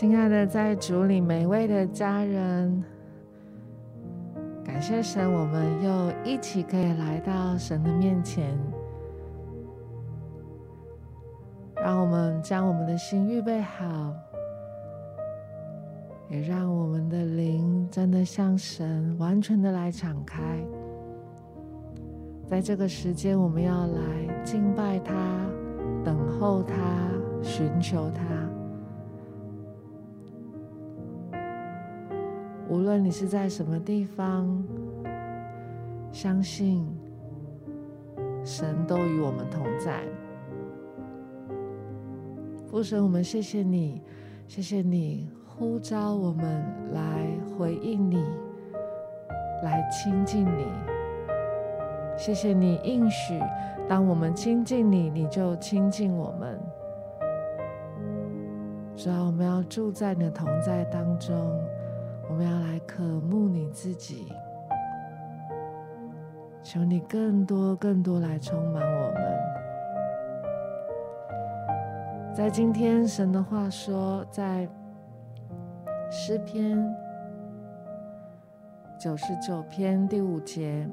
亲爱的，在主里每位的家人，感谢神，我们又一起可以来到神的面前，让我们将我们的心预备好，也让我们的灵真的向神完全的来敞开。在这个时间，我们要来敬拜他，等候他，寻求他。无论你是在什么地方，相信神都与我们同在。父神，我们谢谢你，谢谢你呼召我们来回应你，来亲近你。谢谢你应许，当我们亲近你，你就亲近我们。主啊，我们要住在你的同在当中。我们要来渴慕你自己，求你更多、更多来充满我们。在今天，神的话说，在诗篇九十九篇第五节，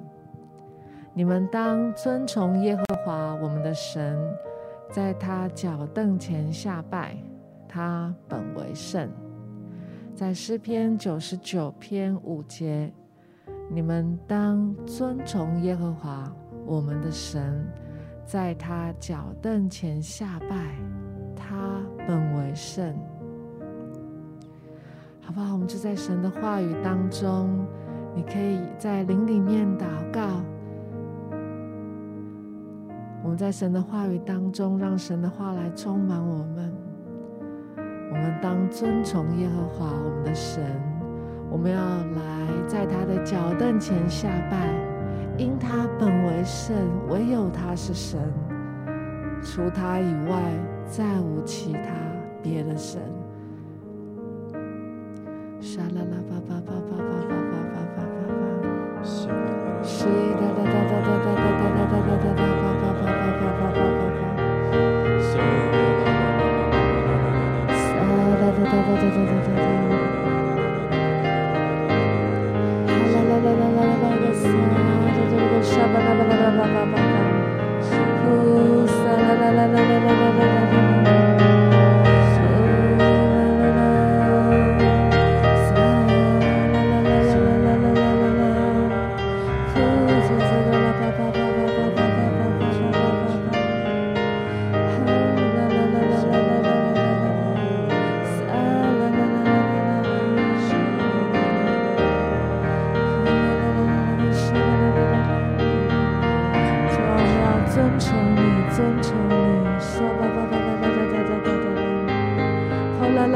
你们当尊崇耶和华我们的神，在他脚凳前下拜，他本为圣。在诗篇九十九篇五节，你们当尊崇耶和华我们的神，在他脚凳前下拜，他本为圣。好不好？我们就在神的话语当中，你可以在灵里面祷告。我们在神的话语当中，让神的话来充满我们。我们当尊崇耶和华我们的神，我们要来在他的脚凳前下拜，因他本为圣，唯有他是神，除他以外再无其他别的神。沙啦啦叭叭叭叭叭叭叭叭叭叭，是哒哒哒哒哒哒哒哒哒哒哒哒哒叭叭叭叭叭叭叭叭叭。Shabba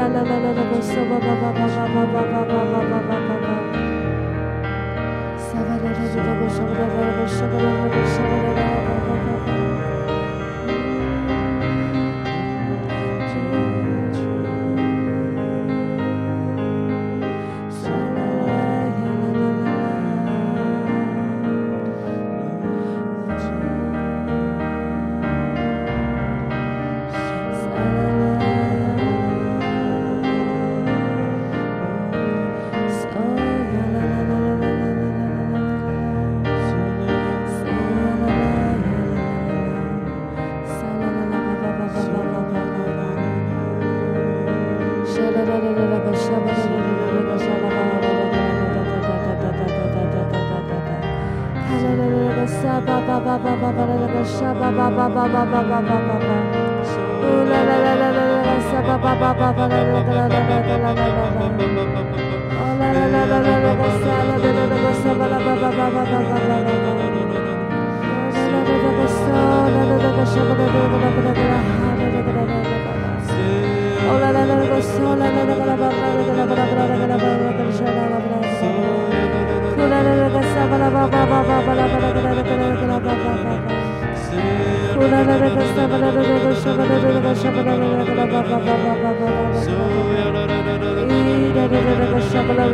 Shabbat Ba ba ba ba ba ba ba la la la la la la la. Sabra,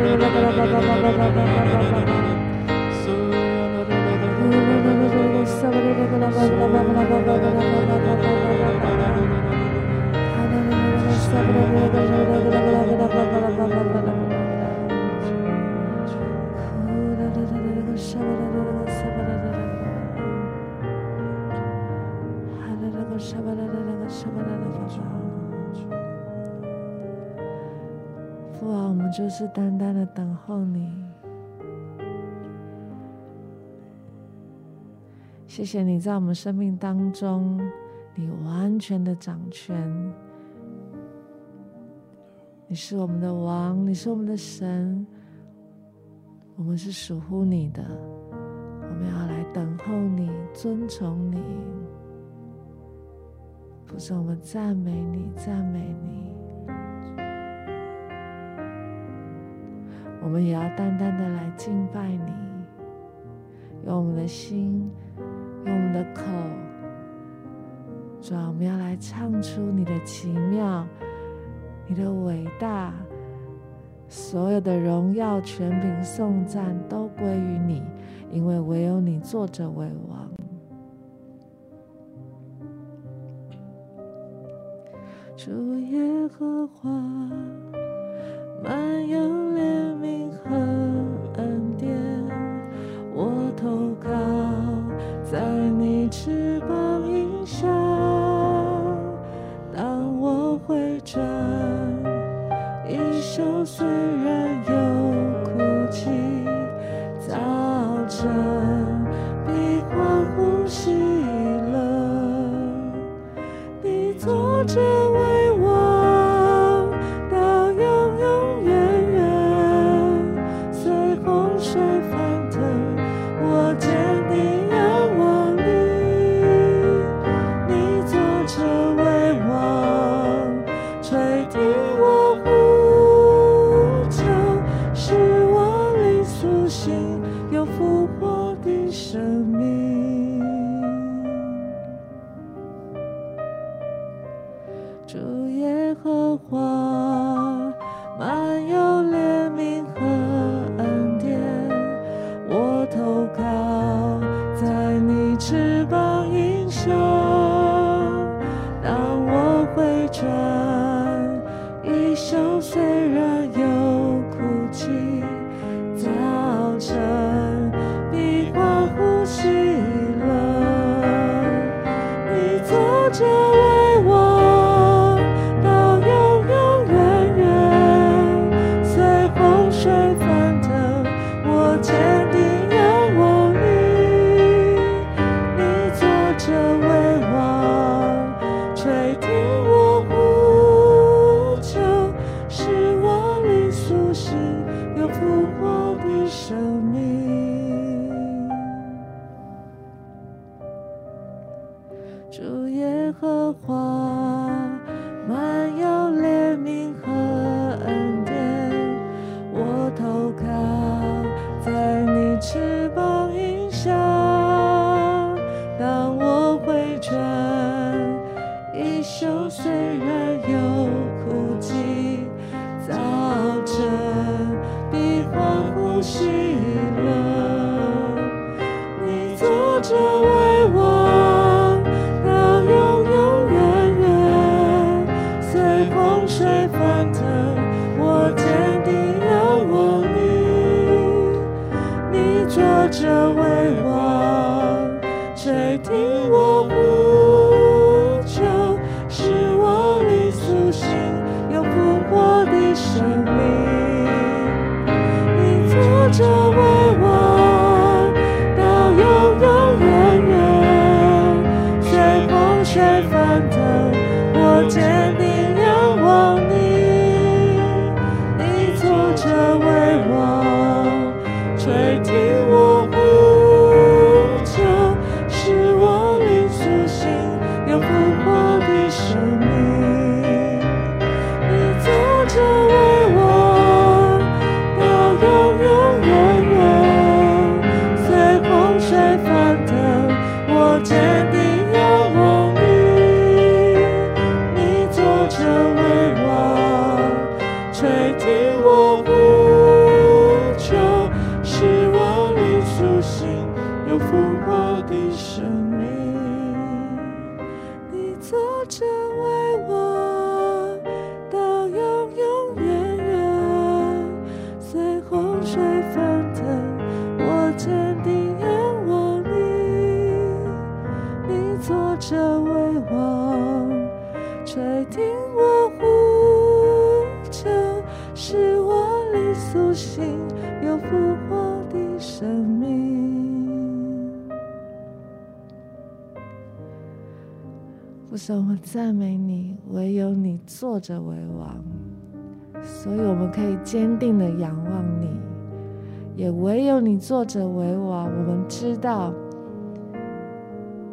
是单单的等候你。谢谢你在我们生命当中，你完全的掌权。你是我们的王，你是我们的神，我们是属乎你的。我们要来等候你，尊崇你。不是，我们赞美你，赞美你。我们也要单单的来敬拜你，用我们的心，用我们的口，主啊，我们要来唱出你的奇妙，你的伟大，所有的荣耀、权柄、颂赞都归于你，因为唯有你坐着为王。主耶和华，满有怜悯和恩典，我投靠在你翅膀荫下。当我回转，衣袖虽然有哭泣，早晨必欢呼喜乐，你坐着。生命，你坐着为你坐着为王。所以，我们可以坚定的仰望你，也唯有你坐着为王。我们知道，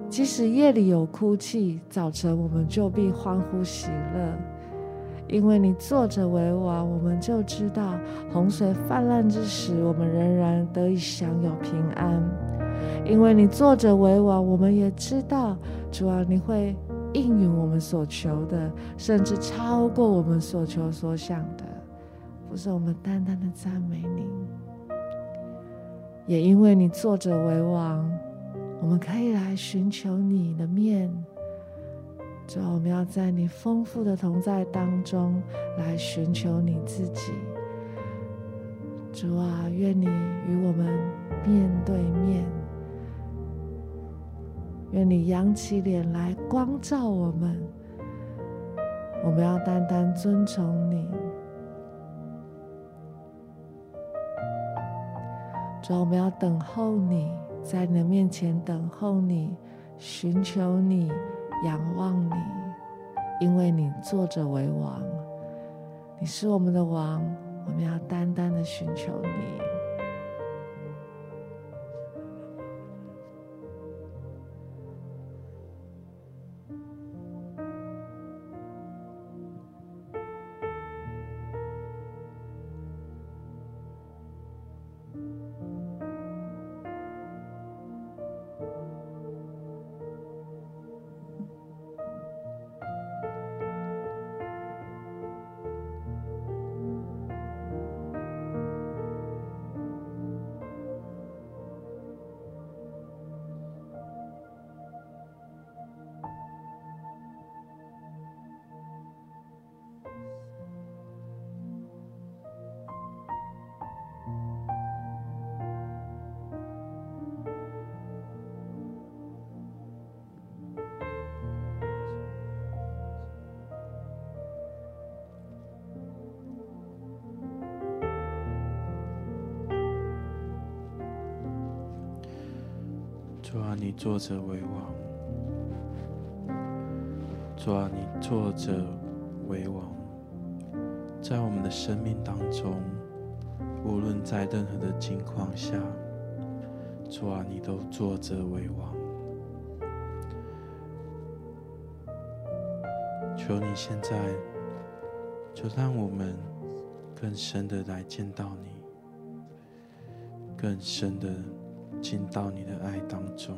即使夜里有哭泣，早晨我们就必欢呼喜乐，因为你坐着为王。我们就知道，洪水泛滥之时，我们仍然得以享有平安，因为你坐着为王。我们也知道，主啊，你会。应允我们所求的，甚至超过我们所求所想的，不是我们单单的赞美你。也因为你坐着为王，我们可以来寻求你的面。主啊，我们要在你丰富的同在当中来寻求你自己。主啊，愿你与我们面对面。愿你扬起脸来光照我们，我们要单单尊崇你。主，我们要等候你，在你的面前等候你，寻求你，仰望你，因为你坐着为王，你是我们的王，我们要单单的寻求你。主啊，你坐着为王。主啊，你坐着为王，在我们的生命当中，无论在任何的境况下，主啊，你都坐着为王。求你现在就让我们更深的来见到你，更深的。进到你的爱当中，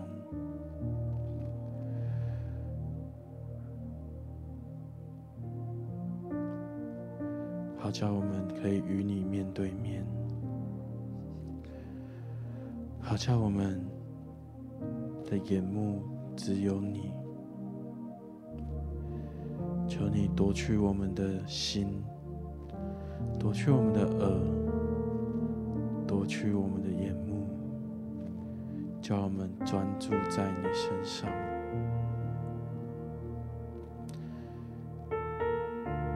好叫我们可以与你面对面，好叫我们的眼目只有你。求你夺去我们的心，夺去我们的耳，夺去我们的眼目。叫我们专注在你身上，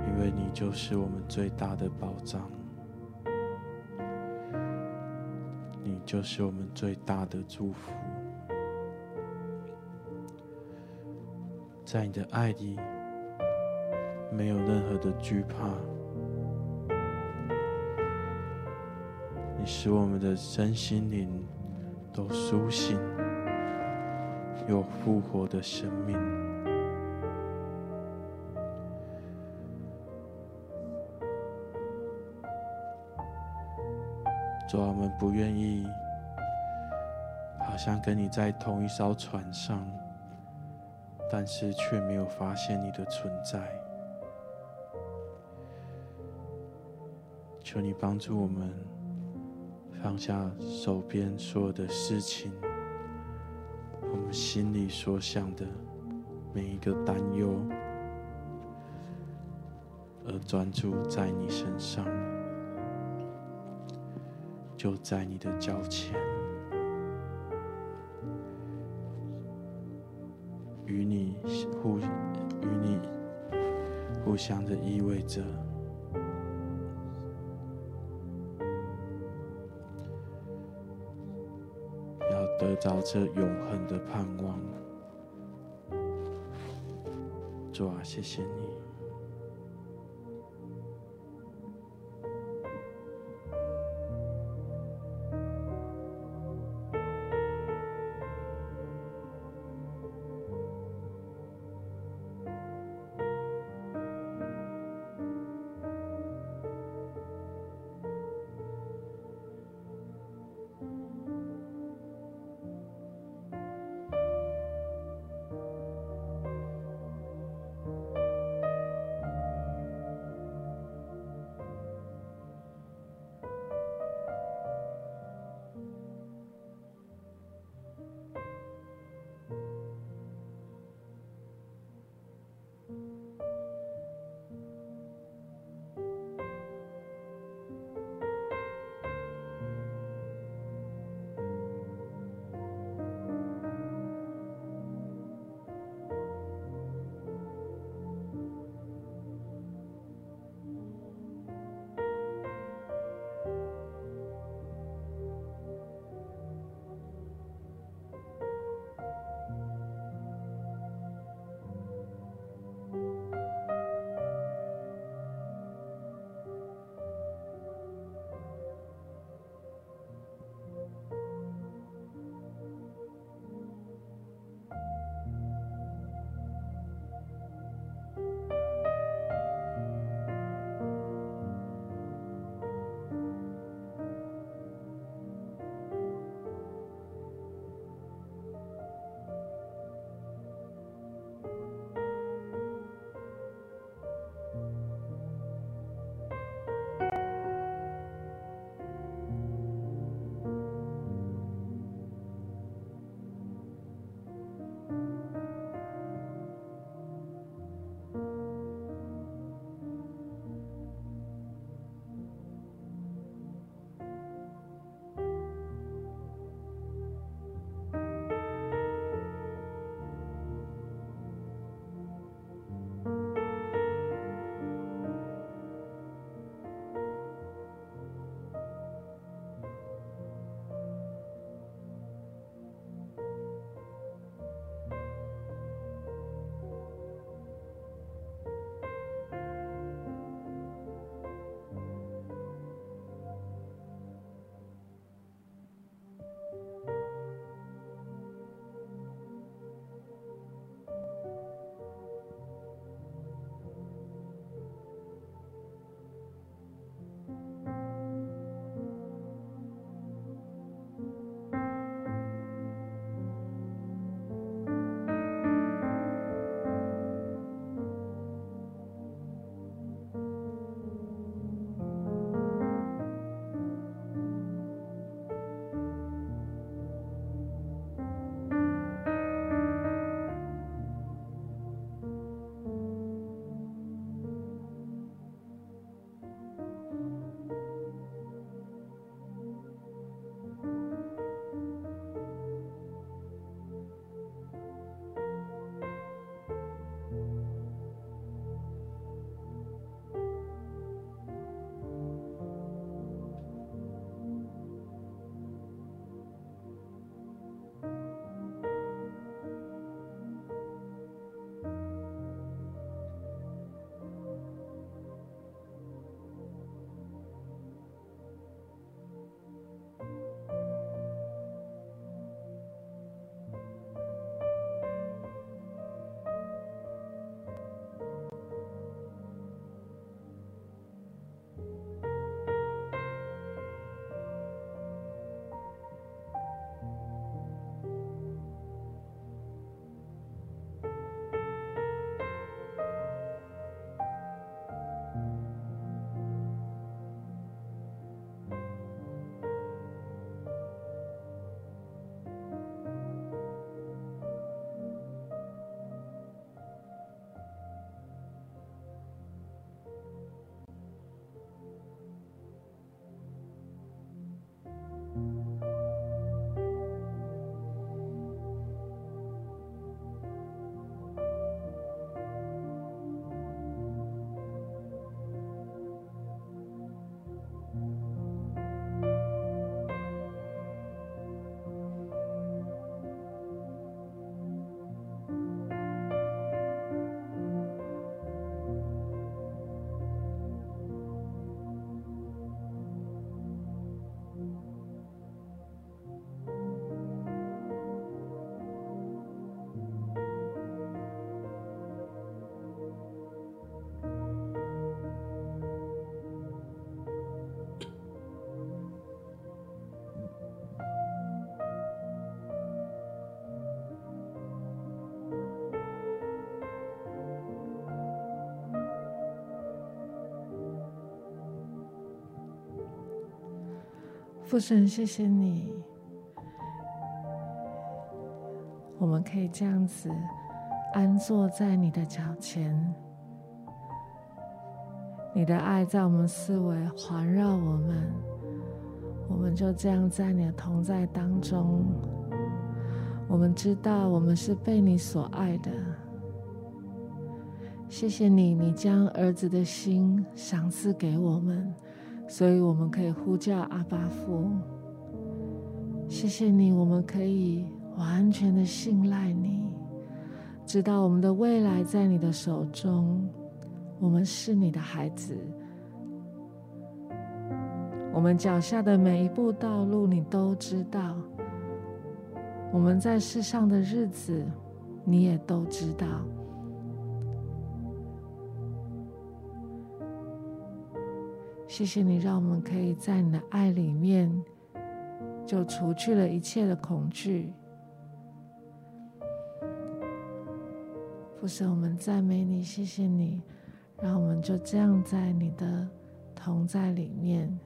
因为你就是我们最大的保障，你就是我们最大的祝福。在你的爱里，没有任何的惧怕，你使我们的身心灵。都苏醒，有复活的生命。主啊，我们不愿意，好像跟你在同一艘船上，但是却没有发现你的存在。求你帮助我们。放下手边所有的事情，我们心里所想的每一个担忧，而专注在你身上。就在你的脚前，与你互与你互相的依偎着，着永恒的盼望。主啊，谢谢你。父神，谢谢你，我们可以这样子安坐在你的脚前，你的爱在我们四围环绕我们，我们就这样在你的同在当中。我们知道我们是被你所爱的，谢谢你，你将儿子的心赏赐给我们。所以我们可以呼叫阿巴父。谢谢你我们可以完全的信赖你知道我们的未来在你的手中我们是你的孩子。我们脚下的每一步道路你都知道我们在世上的日子你也都知道。谢谢你，让我们可以在你的爱里面，就除去了一切的恐惧。父神，我们赞美你，谢谢你，让我们就这样在你的同在里面。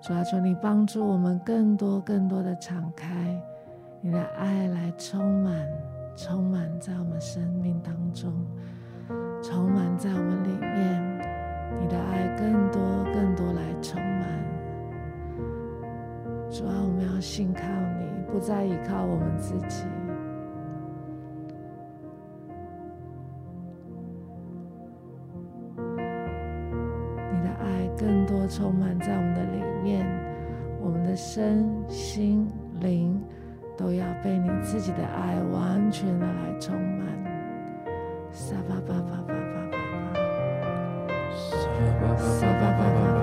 主啊，求你帮助我们更多、更多的敞开你的爱来充满。充满在我们生命当中充满在我们里面你的爱更多更多来充满。主要我们要信靠你不再依靠我们自己。你的爱更多充满在我们的里面我们的身心灵都要被你自己的爱完全的来充满。沙巴巴巴巴巴巴巴沙巴巴巴巴。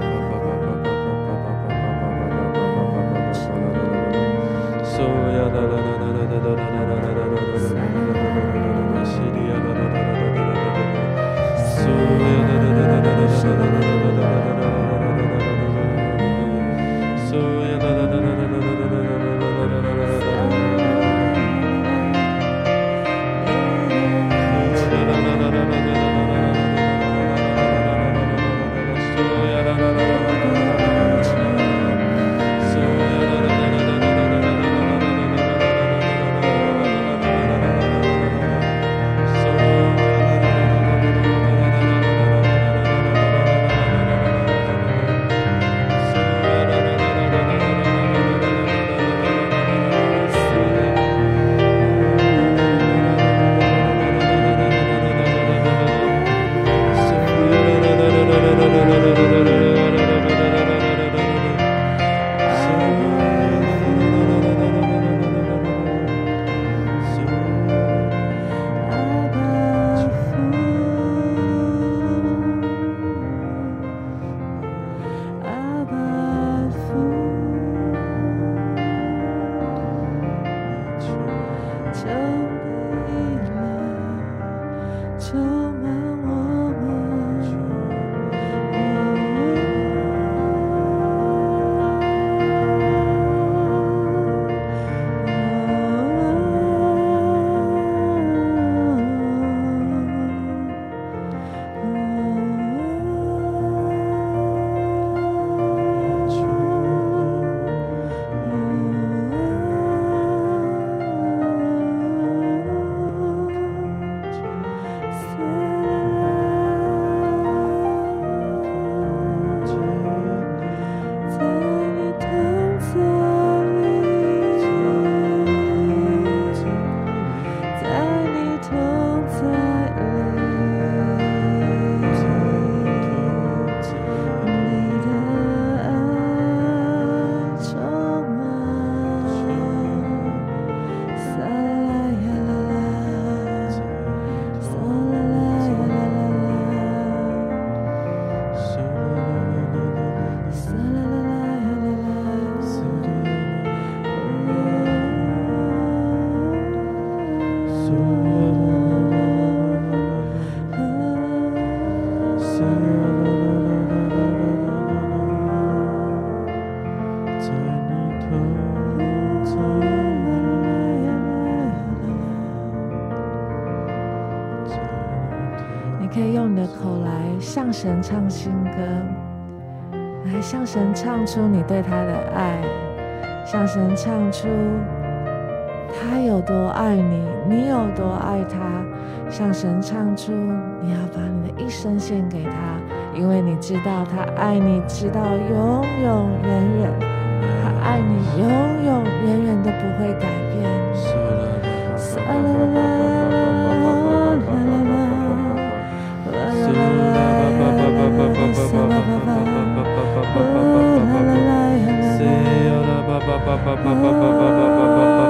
神唱新歌，来向神唱出你对他的爱，向神唱出他有多爱你，你有多爱他，向神唱出你要把你的一生献给他，因为你知道他爱你，直到永永远远，他爱你永永远远都不会改变。Oh, ba ba ba ba ba ba.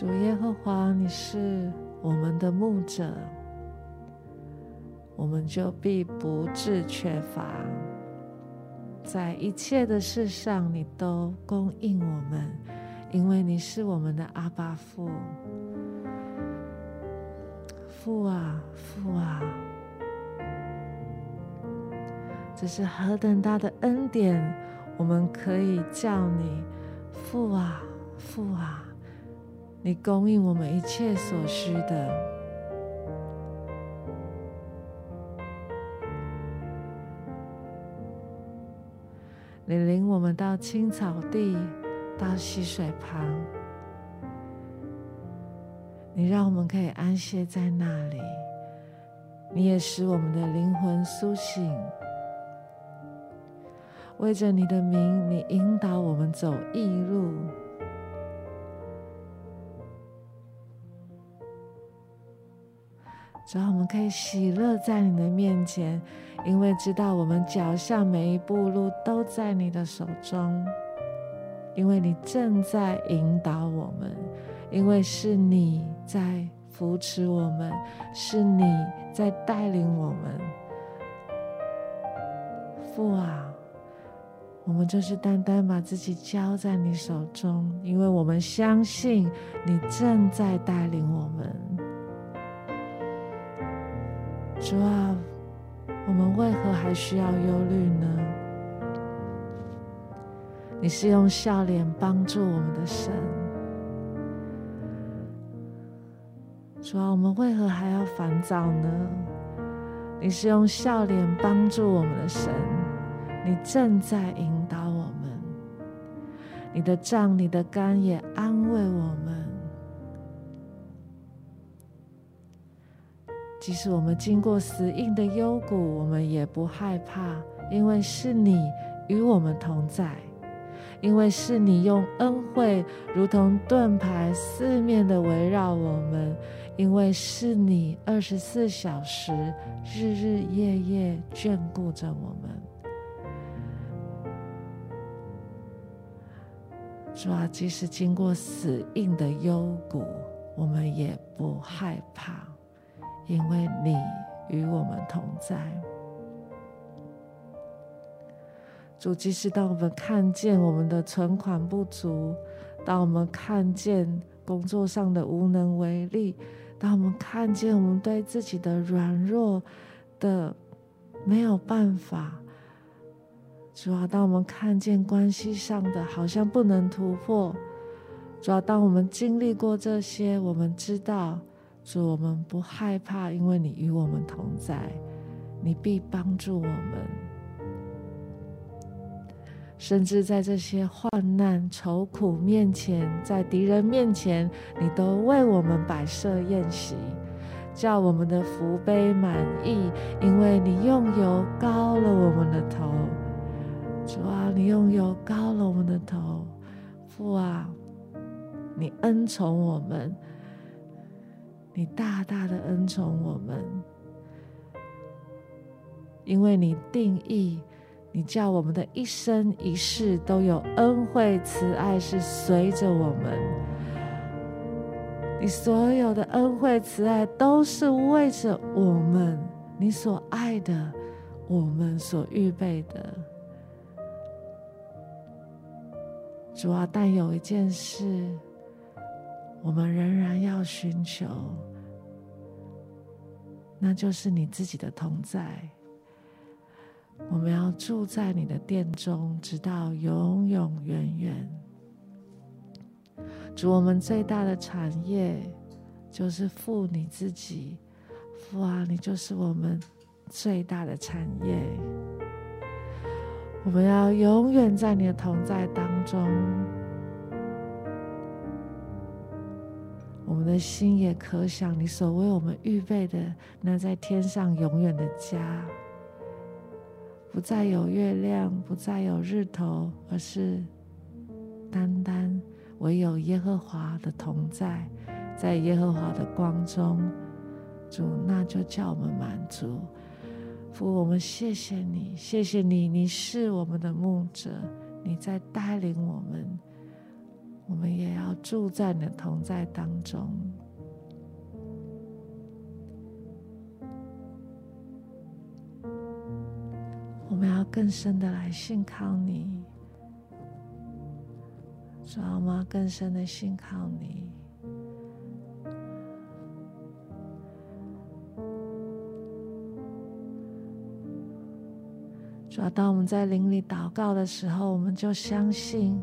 主耶和华，你是我们的牧者，我们就必不致缺乏。在一切的事上，你都供应我们，因为你是我们的阿爸父。父啊，父啊，这是何等大的恩典！我们可以叫你父啊，父啊，你供应我们一切所需的。你领我们到青草地，到溪水旁，你让我们可以安歇在那里。你也使我们的灵魂苏醒。为着你的名，你引导我们走义路。只要我们可以喜乐在你的面前，因为知道我们脚下每一步路都在你的手中，因为你正在引导我们，因为是你在扶持我们，是你在带领我们。父啊，我们就是单单把自己交在你手中，因为我们相信你正在带领我们。主啊，我们为何还需要忧虑呢？你是用笑脸帮助我们的神。主啊，我们为何还要烦躁呢？你是用笑脸帮助我们的神，你正在引导我们，你的杖、你的竿也安慰我们。即使我们经过死硬的幽谷，我们也不害怕，因为是你与我们同在，因为是你用恩惠如同盾牌四面的围绕我们，因为是你二十四小时日日夜夜眷顾着我们。主啊，即使经过死硬的幽谷，我们也不害怕。因为你与我们同在，主，即使当我们看见我们的存款不足，当我们看见工作上的无能为力，当我们看见我们对自己的软弱的没有办法，主要当我们看见关系上的好像不能突破，主要当我们经历过这些，我们知道。主，我们不害怕，因为你与我们同在，你必帮助我们。甚至在这些患难、愁苦面前，在敌人面前，你都为我们摆设宴席，叫我们的福杯满溢，因为你用油膏了我们的头。主啊，你用油膏了我们的头。父啊，你恩宠我们。你大大的恩宠我们，因为你定义，你叫我们的一生一世都有恩惠慈爱是随着我们。你所有的恩惠慈爱都是为着我们，你所爱的，我们所预备的。主啊，但有一件事。我们仍然要寻求，那就是你自己的同在。我们要住在你的殿中，直到永永远远。主，我们最大的产业就是父你自己，父啊，你就是我们最大的产业。我们要永远在你的同在当中。我们的心也可想你所为我们预备的那在天上永远的家，不再有月亮，不再有日头，而是单单唯有耶和华的同在，在耶和华的光中，主，那就叫我们满足。父，我们谢谢你，谢谢你，你是我们的牧者，你在带领我们。我们也要住在你的同在当中。我们要更深的来信靠你，主啊，我们要更深的信靠你。主要，当我们在灵里祷告的时候，我们就相信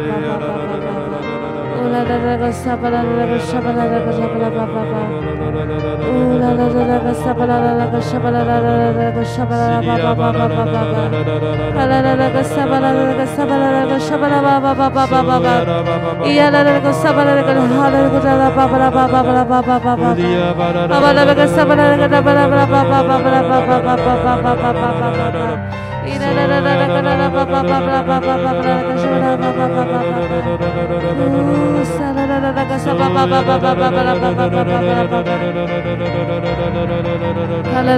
Oh, Baba Kala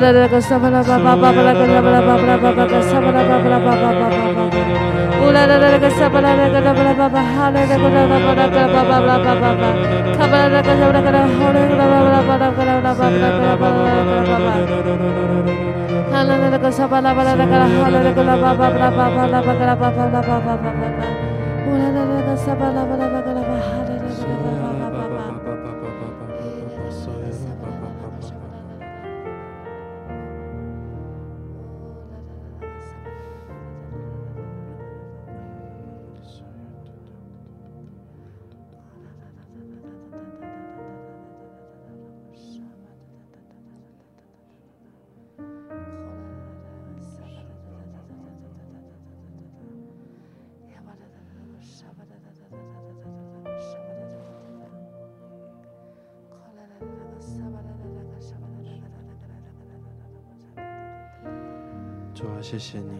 Hallelujah. 谢谢你，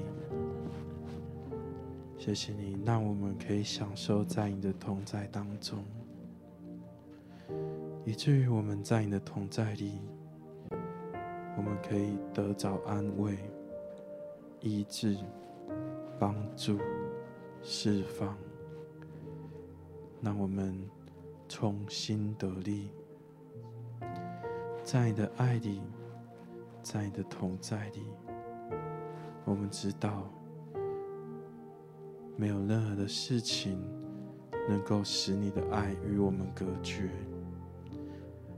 谢谢你，让我们可以享受在你的同在当中，以至于我们在你的同在里，我们可以得着安慰、医治、帮助、释放，让我们重新得力，在你的爱里，在你的同在里。我们知道，没有任何的事情能够使你的爱与我们隔绝，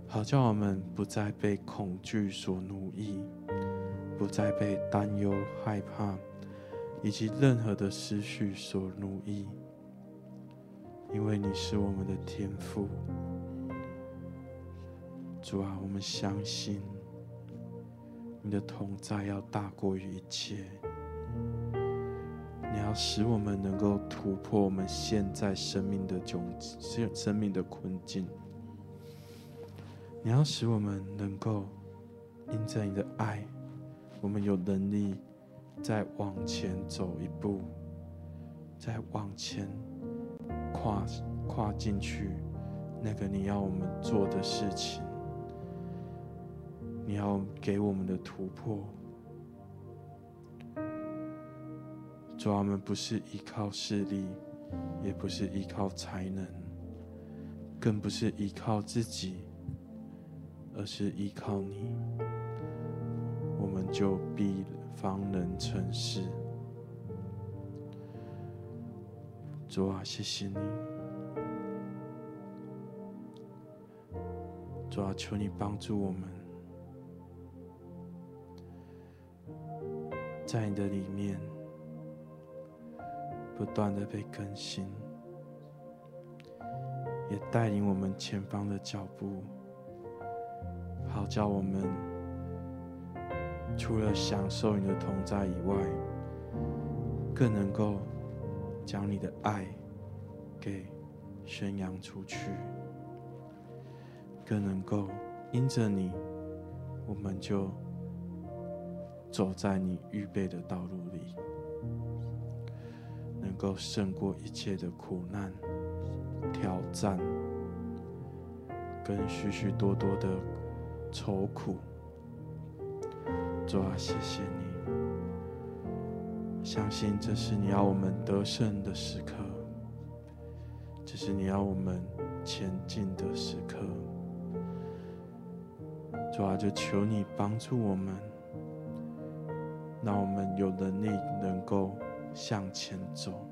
好叫我们不再被恐惧所奴役，不再被担忧、害怕以及任何的思绪所奴役，因为你是我们的天赋。主啊，我们相信。你的同在要大过于一切，你要使我们能够突破我们现在生命的窘境、生命的困境。你要使我们能够因着你的爱，我们有能力再往前走一步，再往前跨跨进去那个你要我们做的事情。你要给我们的突破，主啊，我们不是依靠势力，也不是依靠才能，更不是依靠自己，而是依靠你，我们就必方能成事。主啊，谢谢你，主啊，求你帮助我们。在你的里面，不断的被更新，也带领我们前方的脚步，好叫我们除了享受你的同在以外，更能够将你的爱给宣扬出去，更能够因着你，我们就走在你预备的道路里，能够胜过一切的苦难。挑战，跟许许多多的愁苦，主啊，谢谢你！相信这是你要我们得胜的时刻，这是你要我们前进的时刻。主啊，就求你帮助我们，让我们有能力能够向前走。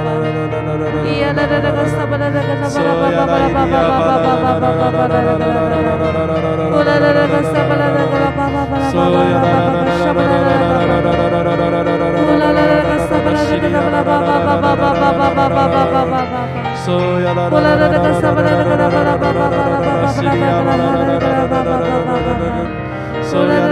Soya Sola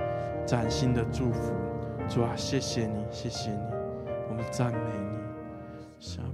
崭新的祝福。主啊，谢谢你，谢谢你，我们赞美你。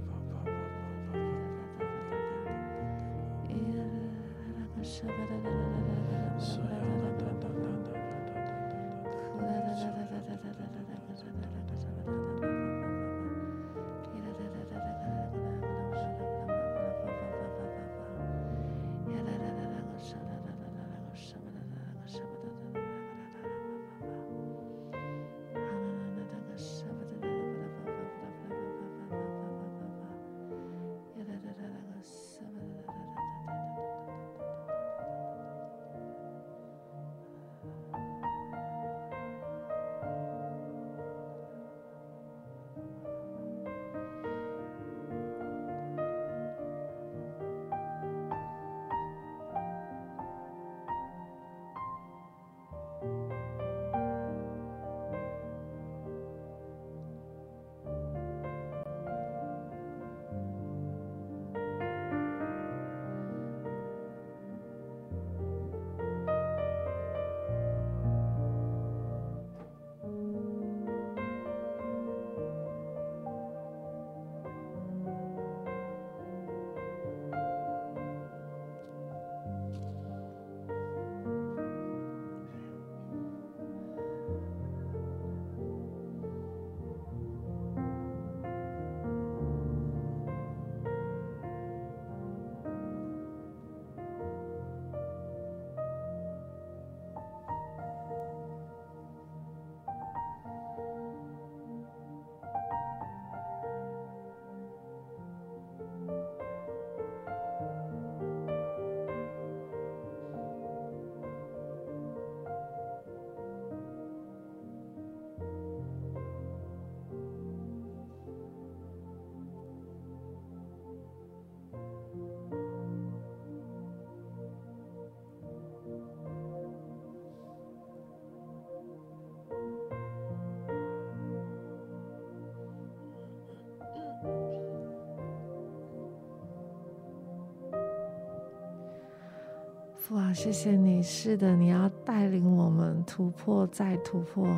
父啊，谢谢你，是的，你要带领我们突破再突破。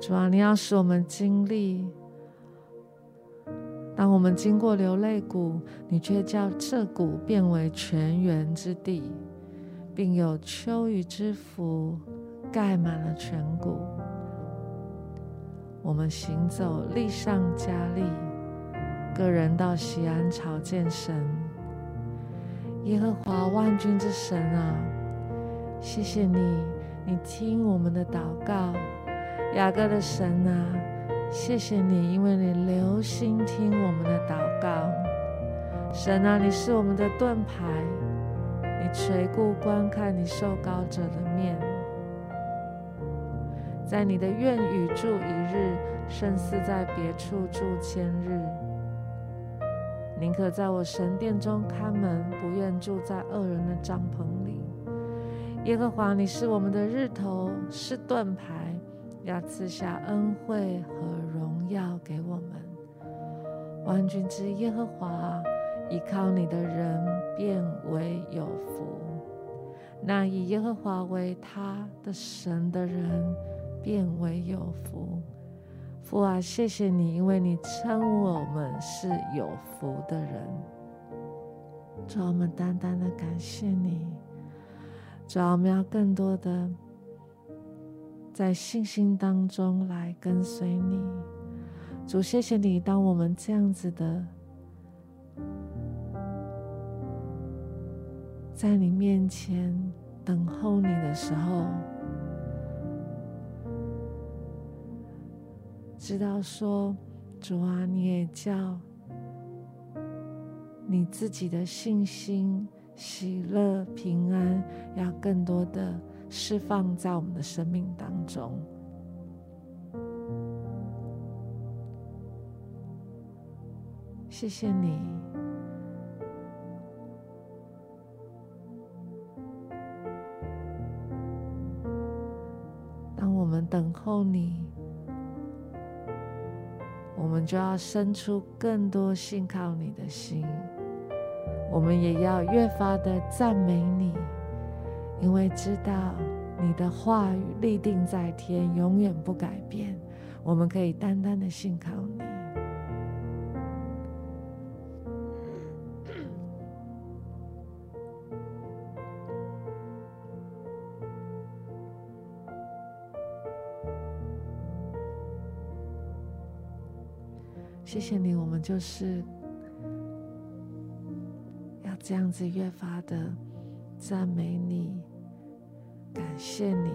主啊，你要使我们经历，当我们经过流泪谷，你却叫这谷变为泉源之地，并有秋雨之福盖满了全谷。我们行走，力上加力，个人到西安朝见神。耶和华万军之神啊，谢谢你，你听我们的祷告。雅各的神啊，谢谢你，因为你留心听我们的祷告。神啊，你是我们的盾牌，你垂顾观看你受膏者的面，在你的院宇住一日，胜似在别处住千日。宁可在我神殿中看门，不愿住在恶人的帐篷里。耶和华，你是我们的日头，是盾牌，要赐下恩惠和荣耀给我们。万军之耶和华，依靠你的人便为有福；那以耶和华为他的神的人，便为有福。父啊，谢谢你，因为你称我们是有福的人。主啊，我们单单的感谢你。主要，我们要更多的在信心当中来跟随你。主，谢谢你，当我们这样子的在你面前等候你的时候。知道说，主啊，你也叫你自己的信心、喜乐、平安，要更多的释放在我们的生命当中。谢谢你，当我们等候你。我们就要生出更多信靠你的心，我们也要越发的赞美你，因为知道你的话语立定在天，永远不改变。我们可以单单的信靠你。谢谢你，我们就是要这样子越发的赞美你，感谢你。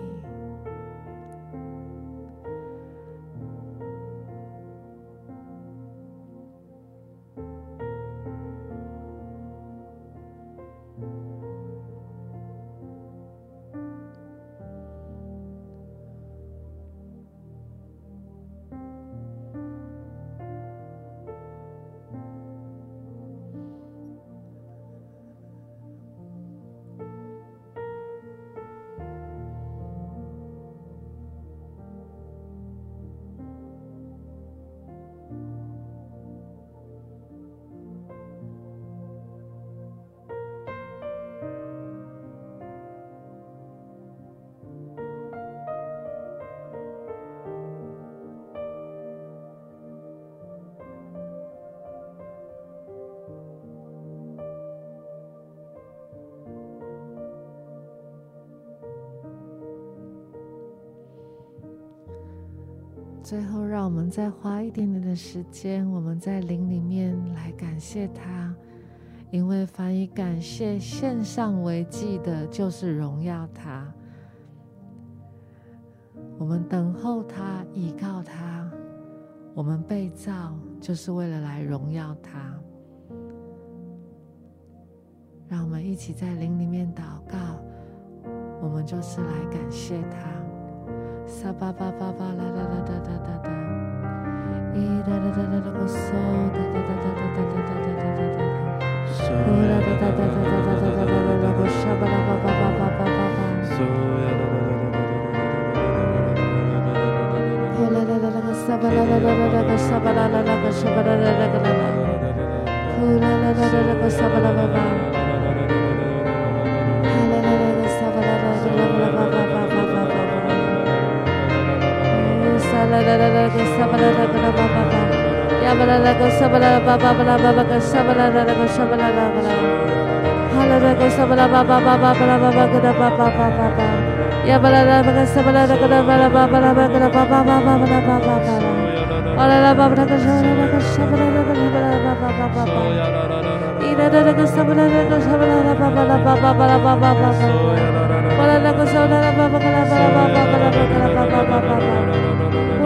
让我们再花一点点的时间，我们在灵里面来感谢他，因为凡以感谢献上为祭的，就是荣耀他。我们等候他，依靠他，我们被造就是为了来荣耀他。让我们一起在灵里面祷告，我们就是来感谢他。撒巴巴巴巴啦啦啦哒哒哒哒，咿哒哒哒哒哒个嗦哒哒哒哒哒哒哒哒哒哒哒哒，Baba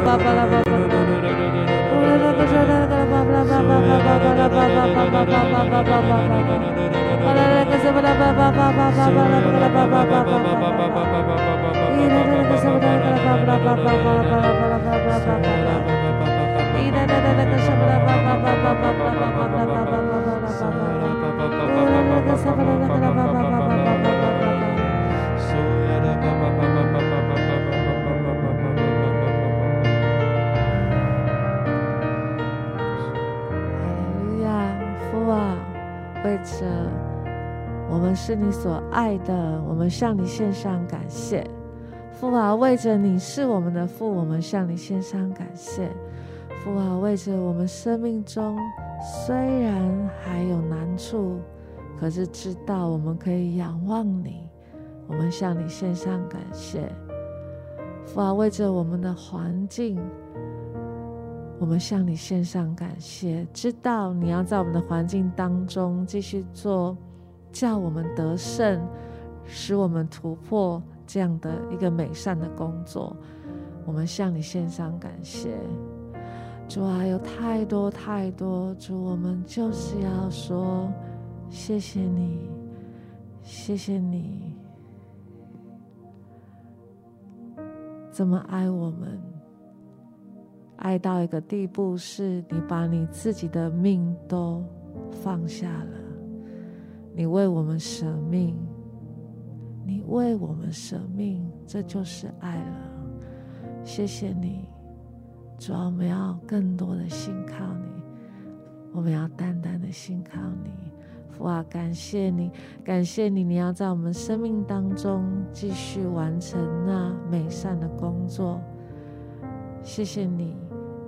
Baba, baba, baba. Thank na 为着我们是你所爱的，我们向你献上感谢。父啊，为着你是我们的父，我们向你献上感谢。父啊，为着我们生命中虽然还有难处，可是知道我们可以仰望你，我们向你献上感谢。父啊，为着我们的环境。我们向你献上感谢，知道你要在我们的环境当中继续做，叫我们得胜，使我们突破这样的一个美善的工作。我们向你献上感谢，主啊，有太多太多，主，我们就是要说谢谢你，谢谢你这么爱我们。爱到一个地步，是你把你自己的命都放下了，你为我们舍命，你为我们舍命，这就是爱了。谢谢你，主要，我们要更多的信靠你，我们要单单的信靠你。父啊，感谢你，感谢你，你要在我们生命当中继续完成那美善的工作。谢谢你。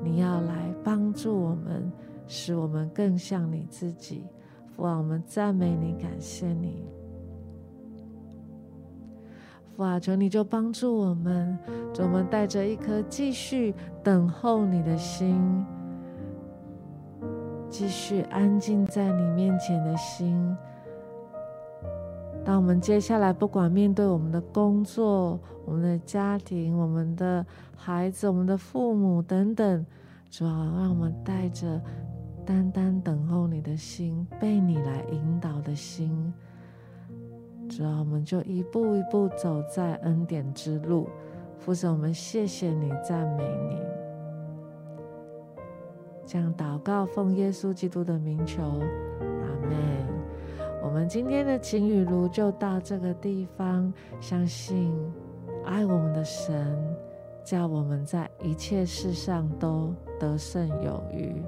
你要来帮助我们，使我们更像你自己。父啊，我们赞美你，感谢你。父啊，求你就帮助我们，我们带着一颗继续等候你的心，继续安静在你面前的心。当我们接下来不管面对我们的工作、我们的家庭、我们的孩子、我们的父母等等，主要让我们带着单单等候你的心，被你来引导的心，主要我们就一步一步走在恩典之路。父神，我们谢谢你，赞美你，这样祷告，奉耶稣基督的名求，阿门。我们今天的晴雨炉就到这个地方，相信爱我们的神，叫我们在一切事上都得胜有余。